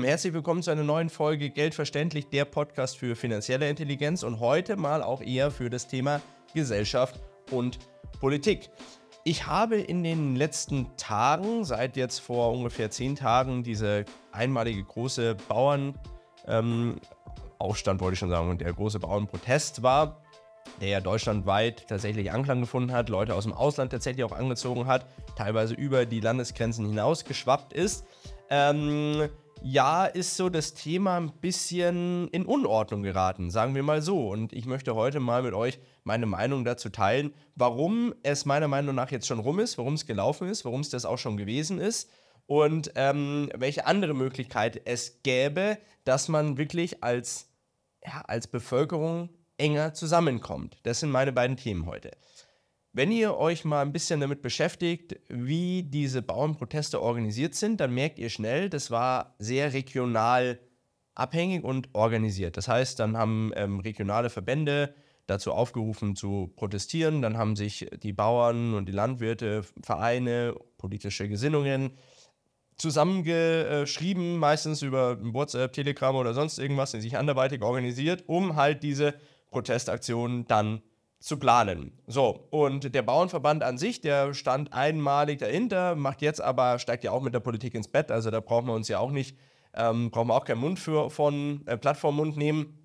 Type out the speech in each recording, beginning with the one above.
Herzlich willkommen zu einer neuen Folge Geldverständlich, der Podcast für finanzielle Intelligenz und heute mal auch eher für das Thema Gesellschaft und Politik. Ich habe in den letzten Tagen, seit jetzt vor ungefähr zehn Tagen, diese einmalige große Bauernaufstand, ähm, wollte ich schon sagen, und der große Bauernprotest war, der ja deutschlandweit tatsächlich Anklang gefunden hat, Leute aus dem Ausland tatsächlich auch angezogen hat, teilweise über die Landesgrenzen hinaus geschwappt ist. Ähm, ja, ist so das Thema ein bisschen in Unordnung geraten, sagen wir mal so. Und ich möchte heute mal mit euch meine Meinung dazu teilen, warum es meiner Meinung nach jetzt schon rum ist, warum es gelaufen ist, warum es das auch schon gewesen ist und ähm, welche andere Möglichkeit es gäbe, dass man wirklich als, ja, als Bevölkerung enger zusammenkommt. Das sind meine beiden Themen heute. Wenn ihr euch mal ein bisschen damit beschäftigt, wie diese Bauernproteste organisiert sind, dann merkt ihr schnell, das war sehr regional abhängig und organisiert. Das heißt, dann haben ähm, regionale Verbände dazu aufgerufen zu protestieren, dann haben sich die Bauern und die Landwirte, Vereine, politische Gesinnungen zusammengeschrieben, meistens über WhatsApp, Telegram oder sonst irgendwas, die sich anderweitig organisiert, um halt diese Protestaktionen dann zu planen. So, und der Bauernverband an sich, der stand einmalig dahinter, macht jetzt aber, steigt ja auch mit der Politik ins Bett, also da brauchen wir uns ja auch nicht, ähm, brauchen wir auch keinen Mund für, von äh, Plattformmund nehmen.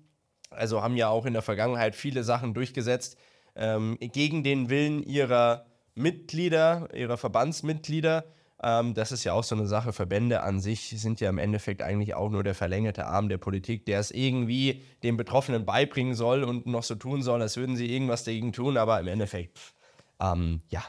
Also haben ja auch in der Vergangenheit viele Sachen durchgesetzt ähm, gegen den Willen ihrer Mitglieder, ihrer Verbandsmitglieder. Ähm, das ist ja auch so eine Sache. Verbände an sich sind ja im Endeffekt eigentlich auch nur der verlängerte Arm der Politik, der es irgendwie den Betroffenen beibringen soll und noch so tun soll, als würden sie irgendwas dagegen tun, aber im Endeffekt, ähm, ja,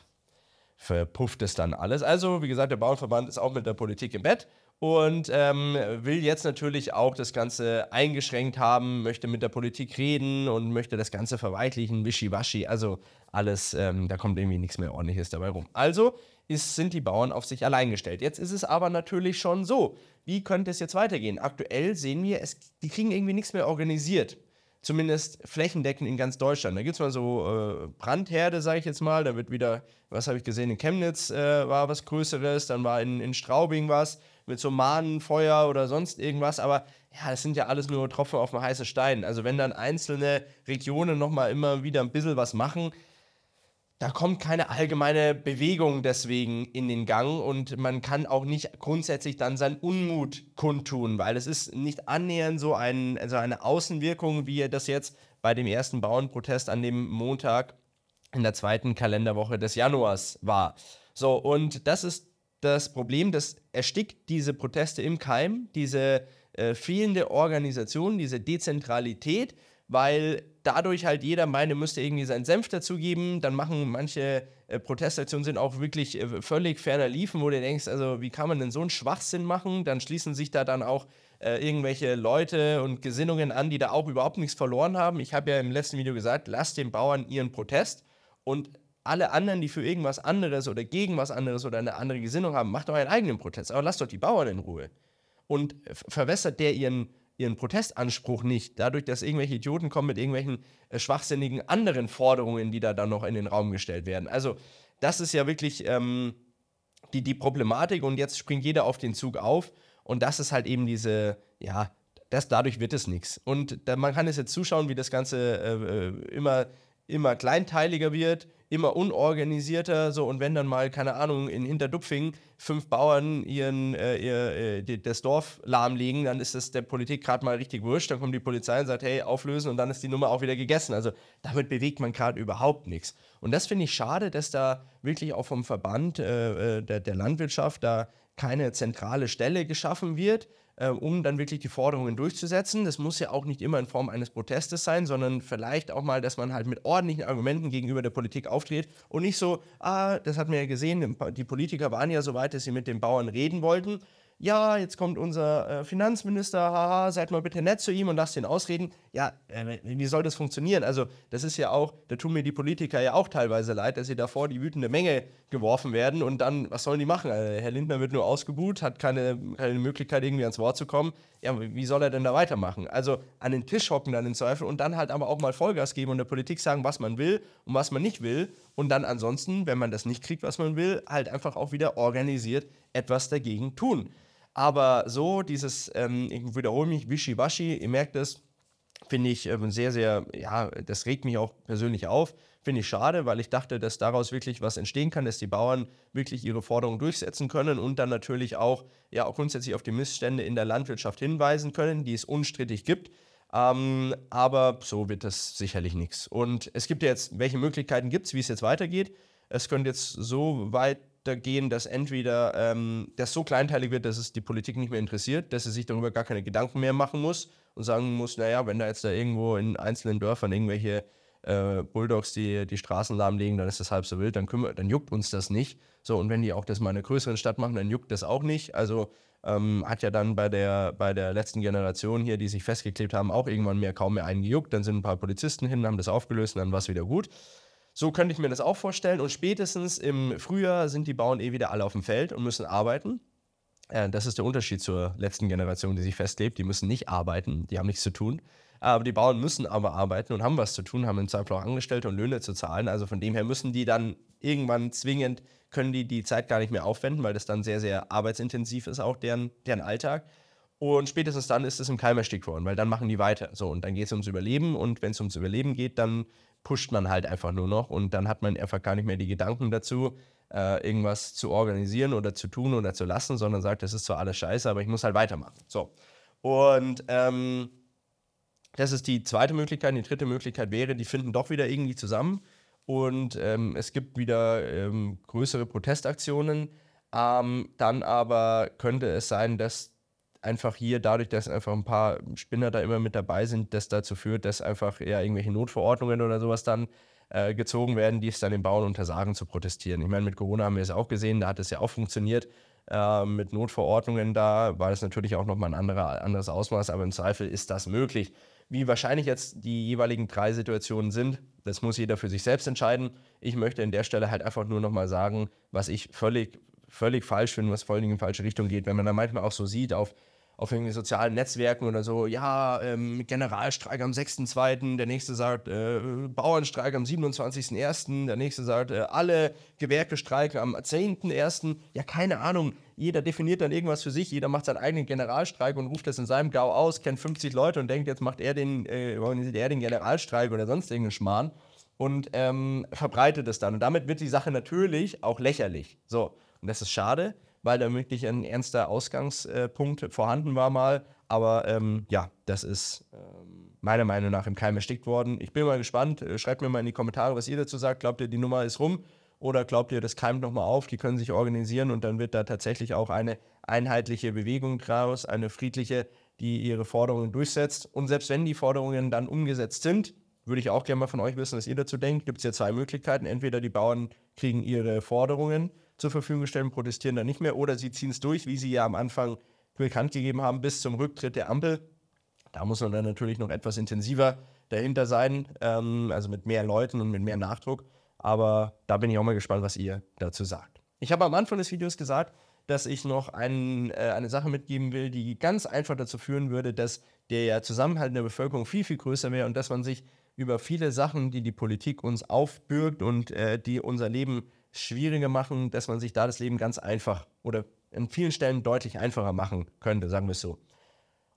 verpufft es dann alles. Also, wie gesagt, der Bauernverband ist auch mit der Politik im Bett und ähm, will jetzt natürlich auch das Ganze eingeschränkt haben, möchte mit der Politik reden und möchte das Ganze verweichlichen, wischiwaschi, also alles, ähm, da kommt irgendwie nichts mehr ordentliches dabei rum. Also ist, sind die Bauern auf sich allein gestellt. Jetzt ist es aber natürlich schon so, wie könnte es jetzt weitergehen? Aktuell sehen wir, es, die kriegen irgendwie nichts mehr organisiert zumindest flächendeckend in ganz Deutschland. Da gibt es mal so äh, Brandherde, sage ich jetzt mal. Da wird wieder, was habe ich gesehen, in Chemnitz äh, war was Größeres, dann war in, in Straubing was mit so Mahnenfeuer oder sonst irgendwas. Aber ja, das sind ja alles nur Tropfen auf dem heißen Stein. Also wenn dann einzelne Regionen nochmal immer wieder ein bisschen was machen, da kommt keine allgemeine Bewegung deswegen in den Gang und man kann auch nicht grundsätzlich dann seinen Unmut kundtun, weil es ist nicht annähernd so ein, also eine Außenwirkung, wie das jetzt bei dem ersten Bauernprotest an dem Montag in der zweiten Kalenderwoche des Januars war. So, und das ist das Problem, das erstickt diese Proteste im Keim, diese äh, fehlende Organisation, diese Dezentralität, weil dadurch halt jeder meine, müsste irgendwie seinen Senf dazugeben. Dann machen manche äh, Protestaktionen sind auch wirklich äh, völlig ferner liefen, wo du denkst, also wie kann man denn so einen Schwachsinn machen? Dann schließen sich da dann auch äh, irgendwelche Leute und Gesinnungen an, die da auch überhaupt nichts verloren haben. Ich habe ja im letzten Video gesagt, lasst den Bauern ihren Protest und alle anderen, die für irgendwas anderes oder gegen was anderes oder eine andere Gesinnung haben, macht doch einen eigenen Protest. Aber lasst doch die Bauern in Ruhe. Und verwässert der ihren ihren Protestanspruch nicht, dadurch, dass irgendwelche Idioten kommen mit irgendwelchen äh, schwachsinnigen anderen Forderungen, die da dann noch in den Raum gestellt werden. Also das ist ja wirklich ähm, die, die Problematik und jetzt springt jeder auf den Zug auf und das ist halt eben diese, ja, das, dadurch wird es nichts. Und da, man kann es jetzt zuschauen, wie das Ganze äh, äh immer, immer kleinteiliger wird, immer unorganisierter, so und wenn dann mal, keine Ahnung, in Hinterdupfing fünf Bauern ihren, äh, ihr, äh, das Dorf lahmlegen, dann ist es der Politik gerade mal richtig wurscht, dann kommt die Polizei und sagt, hey, auflösen und dann ist die Nummer auch wieder gegessen. Also damit bewegt man gerade überhaupt nichts. Und das finde ich schade, dass da wirklich auch vom Verband äh, äh der, der Landwirtschaft da keine zentrale Stelle geschaffen wird, äh, um dann wirklich die Forderungen durchzusetzen. Das muss ja auch nicht immer in Form eines Protestes sein, sondern vielleicht auch mal, dass man halt mit ordentlichen Argumenten gegenüber der Politik auftritt und nicht so, ah, das hat man ja gesehen, die Politiker waren ja so weit, dass sie mit den Bauern reden wollten ja, jetzt kommt unser äh, Finanzminister, haha, seid mal bitte nett zu ihm und lasst ihn ausreden. Ja, äh, wie soll das funktionieren? Also, das ist ja auch, da tun mir die Politiker ja auch teilweise leid, dass sie davor die wütende Menge geworfen werden und dann, was sollen die machen? Also, Herr Lindner wird nur ausgebuht, hat keine, keine Möglichkeit, irgendwie ans Wort zu kommen. Ja, wie soll er denn da weitermachen? Also, an den Tisch hocken dann in Zweifel und dann halt aber auch mal Vollgas geben und der Politik sagen, was man will und was man nicht will und dann ansonsten, wenn man das nicht kriegt, was man will, halt einfach auch wieder organisiert etwas dagegen tun. Aber so dieses, ähm, ich wiederhole mich, Wischiwaschi, ihr merkt es, finde ich ähm, sehr, sehr, ja, das regt mich auch persönlich auf. Finde ich schade, weil ich dachte, dass daraus wirklich was entstehen kann, dass die Bauern wirklich ihre Forderungen durchsetzen können und dann natürlich auch, ja, auch grundsätzlich auf die Missstände in der Landwirtschaft hinweisen können, die es unstrittig gibt. Ähm, aber so wird das sicherlich nichts. Und es gibt ja jetzt, welche Möglichkeiten gibt es, wie es jetzt weitergeht? Es könnte jetzt so weitergehen, dass entweder ähm, das so kleinteilig wird, dass es die Politik nicht mehr interessiert, dass sie sich darüber gar keine Gedanken mehr machen muss und sagen muss, naja, wenn da jetzt da irgendwo in einzelnen Dörfern irgendwelche äh, Bulldogs die, die Straßen lahmlegen, dann ist das halb so wild, dann, kümmert, dann juckt uns das nicht. So, und wenn die auch das mal in einer größeren Stadt machen, dann juckt das auch nicht. Also ähm, hat ja dann bei der, bei der letzten Generation hier, die sich festgeklebt haben, auch irgendwann mehr kaum mehr einen gejuckt. Dann sind ein paar Polizisten hin, haben das aufgelöst und dann war es wieder gut. So könnte ich mir das auch vorstellen. Und spätestens im Frühjahr sind die Bauern eh wieder alle auf dem Feld und müssen arbeiten. Äh, das ist der Unterschied zur letzten Generation, die sich festklebt. Die müssen nicht arbeiten, die haben nichts zu tun. Aber die Bauern müssen aber arbeiten und haben was zu tun, haben im Zweifel auch Angestellte und Löhne zu zahlen. Also von dem her müssen die dann irgendwann zwingend, können die die Zeit gar nicht mehr aufwenden, weil das dann sehr, sehr arbeitsintensiv ist, auch deren, deren Alltag. Und spätestens dann ist es im Keim erstickt worden, weil dann machen die weiter. So, und dann geht es ums Überleben und wenn es ums Überleben geht, dann pusht man halt einfach nur noch und dann hat man einfach gar nicht mehr die Gedanken dazu, äh, irgendwas zu organisieren oder zu tun oder zu lassen, sondern sagt, das ist zwar alles scheiße, aber ich muss halt weitermachen. So. Und ähm, das ist die zweite Möglichkeit. Die dritte Möglichkeit wäre, die finden doch wieder irgendwie zusammen und ähm, es gibt wieder ähm, größere Protestaktionen. Ähm, dann aber könnte es sein, dass einfach hier dadurch, dass einfach ein paar Spinner da immer mit dabei sind, das dazu führt, dass einfach eher irgendwelche Notverordnungen oder sowas dann äh, gezogen werden, die es dann den Bauern untersagen zu protestieren. Ich meine, mit Corona haben wir es auch gesehen, da hat es ja auch funktioniert. Äh, mit Notverordnungen da war das natürlich auch nochmal ein anderer, anderes Ausmaß, aber im Zweifel ist das möglich. Wie wahrscheinlich jetzt die jeweiligen drei Situationen sind, das muss jeder für sich selbst entscheiden. Ich möchte an der Stelle halt einfach nur nochmal sagen, was ich völlig, völlig falsch finde, was vor allem in die falsche Richtung geht. Wenn man da manchmal auch so sieht, auf auf irgendwie sozialen Netzwerken oder so, ja, ähm, Generalstreik am 6.2., der nächste sagt äh, Bauernstreik am 27.1., der nächste sagt äh, alle Gewerke streiken am 10.1. Ja, keine Ahnung, jeder definiert dann irgendwas für sich, jeder macht seinen eigenen Generalstreik und ruft das in seinem Gau aus, kennt 50 Leute und denkt, jetzt macht er den, äh, organisiert er den Generalstreik oder sonst irgendeinen Schmarrn und ähm, verbreitet es dann. Und damit wird die Sache natürlich auch lächerlich. So, und das ist schade weil da wirklich ein ernster Ausgangspunkt vorhanden war mal. Aber ähm, ja, das ist ähm, meiner Meinung nach im Keim erstickt worden. Ich bin mal gespannt. Äh, schreibt mir mal in die Kommentare, was ihr dazu sagt. Glaubt ihr, die Nummer ist rum? Oder glaubt ihr, das keimt nochmal auf? Die können sich organisieren und dann wird da tatsächlich auch eine einheitliche Bewegung draus, eine friedliche, die ihre Forderungen durchsetzt. Und selbst wenn die Forderungen dann umgesetzt sind, würde ich auch gerne mal von euch wissen, was ihr dazu denkt. Gibt es ja zwei Möglichkeiten. Entweder die Bauern kriegen ihre Forderungen zur Verfügung gestellt protestieren dann nicht mehr. Oder sie ziehen es durch, wie sie ja am Anfang bekannt gegeben haben, bis zum Rücktritt der Ampel. Da muss man dann natürlich noch etwas intensiver dahinter sein, ähm, also mit mehr Leuten und mit mehr Nachdruck. Aber da bin ich auch mal gespannt, was ihr dazu sagt. Ich habe am Anfang des Videos gesagt, dass ich noch ein, äh, eine Sache mitgeben will, die ganz einfach dazu führen würde, dass der Zusammenhalt in der Bevölkerung viel, viel größer wäre und dass man sich über viele Sachen, die die Politik uns aufbürgt und äh, die unser Leben schwieriger machen, dass man sich da das Leben ganz einfach oder in vielen Stellen deutlich einfacher machen könnte, sagen wir es so.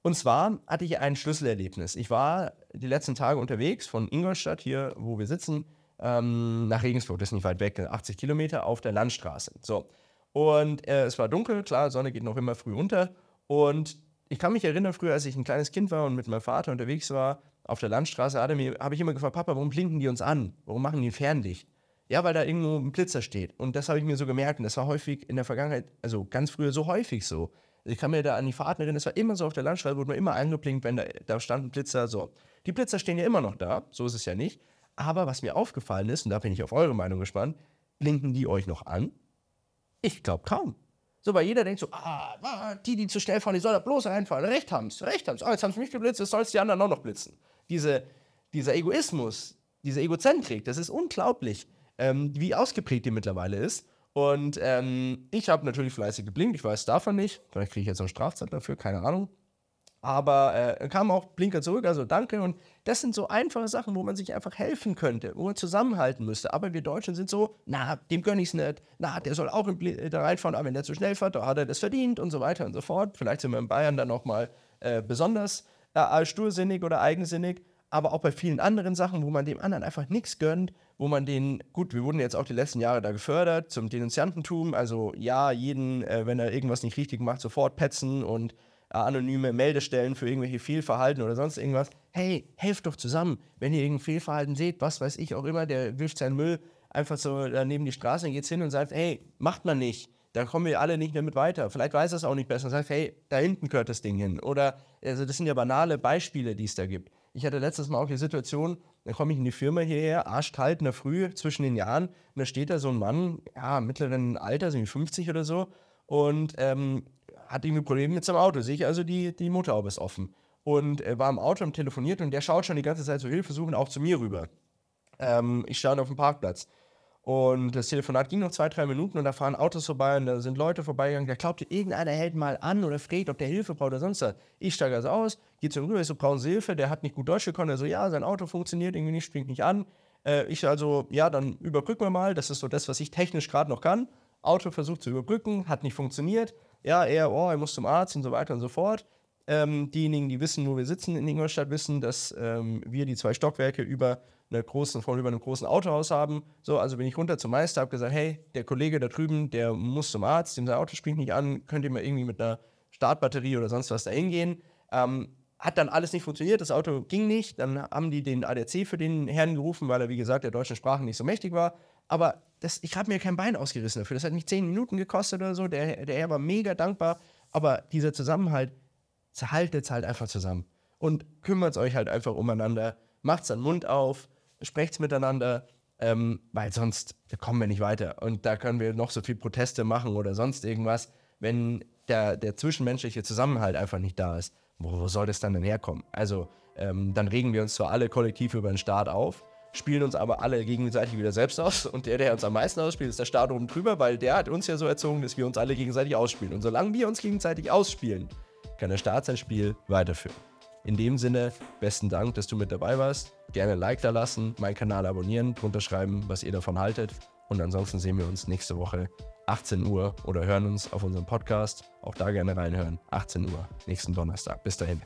Und zwar hatte ich ein Schlüsselerlebnis. Ich war die letzten Tage unterwegs von Ingolstadt, hier wo wir sitzen, ähm, nach Regensburg, das ist nicht weit weg, 80 Kilometer auf der Landstraße. So. Und äh, es war dunkel, klar, Sonne geht noch immer früh unter. Und ich kann mich erinnern, früher, als ich ein kleines Kind war und mit meinem Vater unterwegs war, auf der Landstraße, habe ich immer gefragt, Papa, warum blinken die uns an? Warum machen die ein Fernlicht? Ja, weil da irgendwo ein Blitzer steht. Und das habe ich mir so gemerkt. Und das war häufig in der Vergangenheit, also ganz früher so häufig so. Ich kann mir da an die Fahrten erinnern, das war immer so auf der Landstraße, wurde mir immer angeblinkt, wenn da, da stand ein Blitzer. So. Die Blitzer stehen ja immer noch da, so ist es ja nicht. Aber was mir aufgefallen ist, und da bin ich auf eure Meinung gespannt, blinken die euch noch an? Ich glaube kaum. So, weil jeder denkt so, ah, ah, die, die zu schnell fahren, die soll da bloß reinfahren. Recht haben sie, recht haben sie. Oh, jetzt haben sie mich geblitzt, jetzt soll es die anderen auch noch blitzen. Diese, dieser Egoismus, diese Egozentrik, das ist unglaublich ähm, wie ausgeprägt die mittlerweile ist. Und ähm, ich habe natürlich fleißig geblinkt, ich weiß davon nicht. Vielleicht kriege ich jetzt noch Strafzeit dafür, keine Ahnung. Aber äh, kam auch Blinker zurück, also danke. Und das sind so einfache Sachen, wo man sich einfach helfen könnte, wo man zusammenhalten müsste. Aber wir Deutschen sind so, na, dem gönn ich's nicht. Na, der soll auch da reinfahren, aber wenn der zu schnell fährt, da hat er das verdient und so weiter und so fort. Vielleicht sind wir in Bayern dann nochmal äh, besonders äh, stursinnig oder eigensinnig. Aber auch bei vielen anderen Sachen, wo man dem anderen einfach nichts gönnt, wo man den, gut, wir wurden jetzt auch die letzten Jahre da gefördert zum Denunziantentum. Also ja, jeden, äh, wenn er irgendwas nicht richtig macht, sofort petzen und äh, anonyme Meldestellen für irgendwelche Fehlverhalten oder sonst irgendwas. Hey, helft doch zusammen. Wenn ihr irgendein Fehlverhalten seht, was weiß ich auch immer, der wirft seinen Müll einfach so neben die Straße und geht hin und sagt, hey, macht man nicht. Da kommen wir alle nicht mehr mit weiter. Vielleicht weiß er es auch nicht besser und sagt, hey, da hinten gehört das Ding hin. Oder, also das sind ja banale Beispiele, die es da gibt. Ich hatte letztes Mal auch die Situation, da komme ich in die Firma hierher, arschkalt in der Früh zwischen den Jahren, und da steht da so ein Mann, ja, mittleren Alter, so 50 oder so, und ähm, hat irgendwie Probleme mit seinem Auto. Sehe ich also, die, die Motorhaube ist offen. Und er war im Auto und telefoniert und der schaut schon die ganze Zeit so Hilfe suchen, auch zu mir rüber. Ähm, ich stand auf dem Parkplatz. Und das Telefonat ging noch zwei, drei Minuten und da fahren Autos vorbei und da sind Leute vorbeigegangen. Da glaubte, irgendeiner hält mal an oder fragt, ob der Hilfe braucht oder sonst was. Ich steige also aus, gehe zu ihm rüber, ich so, brauchen Sie Hilfe? Der hat nicht gut Deutsch gekonnt. Er so, ja, sein Auto funktioniert irgendwie nicht, springt nicht an. Äh, ich also, ja, dann überbrücken wir mal. Das ist so das, was ich technisch gerade noch kann. Auto versucht zu überbrücken, hat nicht funktioniert ja, er, oh, er muss zum Arzt und so weiter und so fort. Ähm, diejenigen, die wissen, wo wir sitzen in Ingolstadt, wissen, dass ähm, wir die zwei Stockwerke über, einer großen, von über einem großen Autohaus haben. So, also bin ich runter zum Meister, habe gesagt, hey, der Kollege da drüben, der muss zum Arzt, dem sein Auto springt nicht an, könnt ihr mal irgendwie mit einer Startbatterie oder sonst was da hingehen. Ähm, hat dann alles nicht funktioniert, das Auto ging nicht. Dann haben die den ADAC für den Herrn gerufen, weil er, wie gesagt, der deutschen Sprache nicht so mächtig war. Aber das, ich habe mir kein Bein ausgerissen dafür. Das hat mich zehn Minuten gekostet oder so. Der, der Herr war mega dankbar. Aber dieser Zusammenhalt, zerhaltet halt einfach zusammen. Und kümmert euch halt einfach umeinander. Macht's dann Mund auf, sprecht's miteinander, ähm, weil sonst kommen wir nicht weiter. Und da können wir noch so viel Proteste machen oder sonst irgendwas. Wenn der, der zwischenmenschliche Zusammenhalt einfach nicht da ist, wo, wo soll das dann denn herkommen? Also, ähm, dann regen wir uns zwar alle kollektiv über den Staat auf, spielen uns aber alle gegenseitig wieder selbst aus. Und der, der uns am meisten ausspielt, ist der Staat oben drüber, weil der hat uns ja so erzogen, dass wir uns alle gegenseitig ausspielen. Und solange wir uns gegenseitig ausspielen, kann der Staat sein Spiel weiterführen. In dem Sinne, besten Dank, dass du mit dabei warst. Gerne ein Like da lassen, meinen Kanal abonnieren, drunter schreiben, was ihr davon haltet. Und ansonsten sehen wir uns nächste Woche 18 Uhr oder hören uns auf unserem Podcast. Auch da gerne reinhören. 18 Uhr, nächsten Donnerstag. Bis dahin.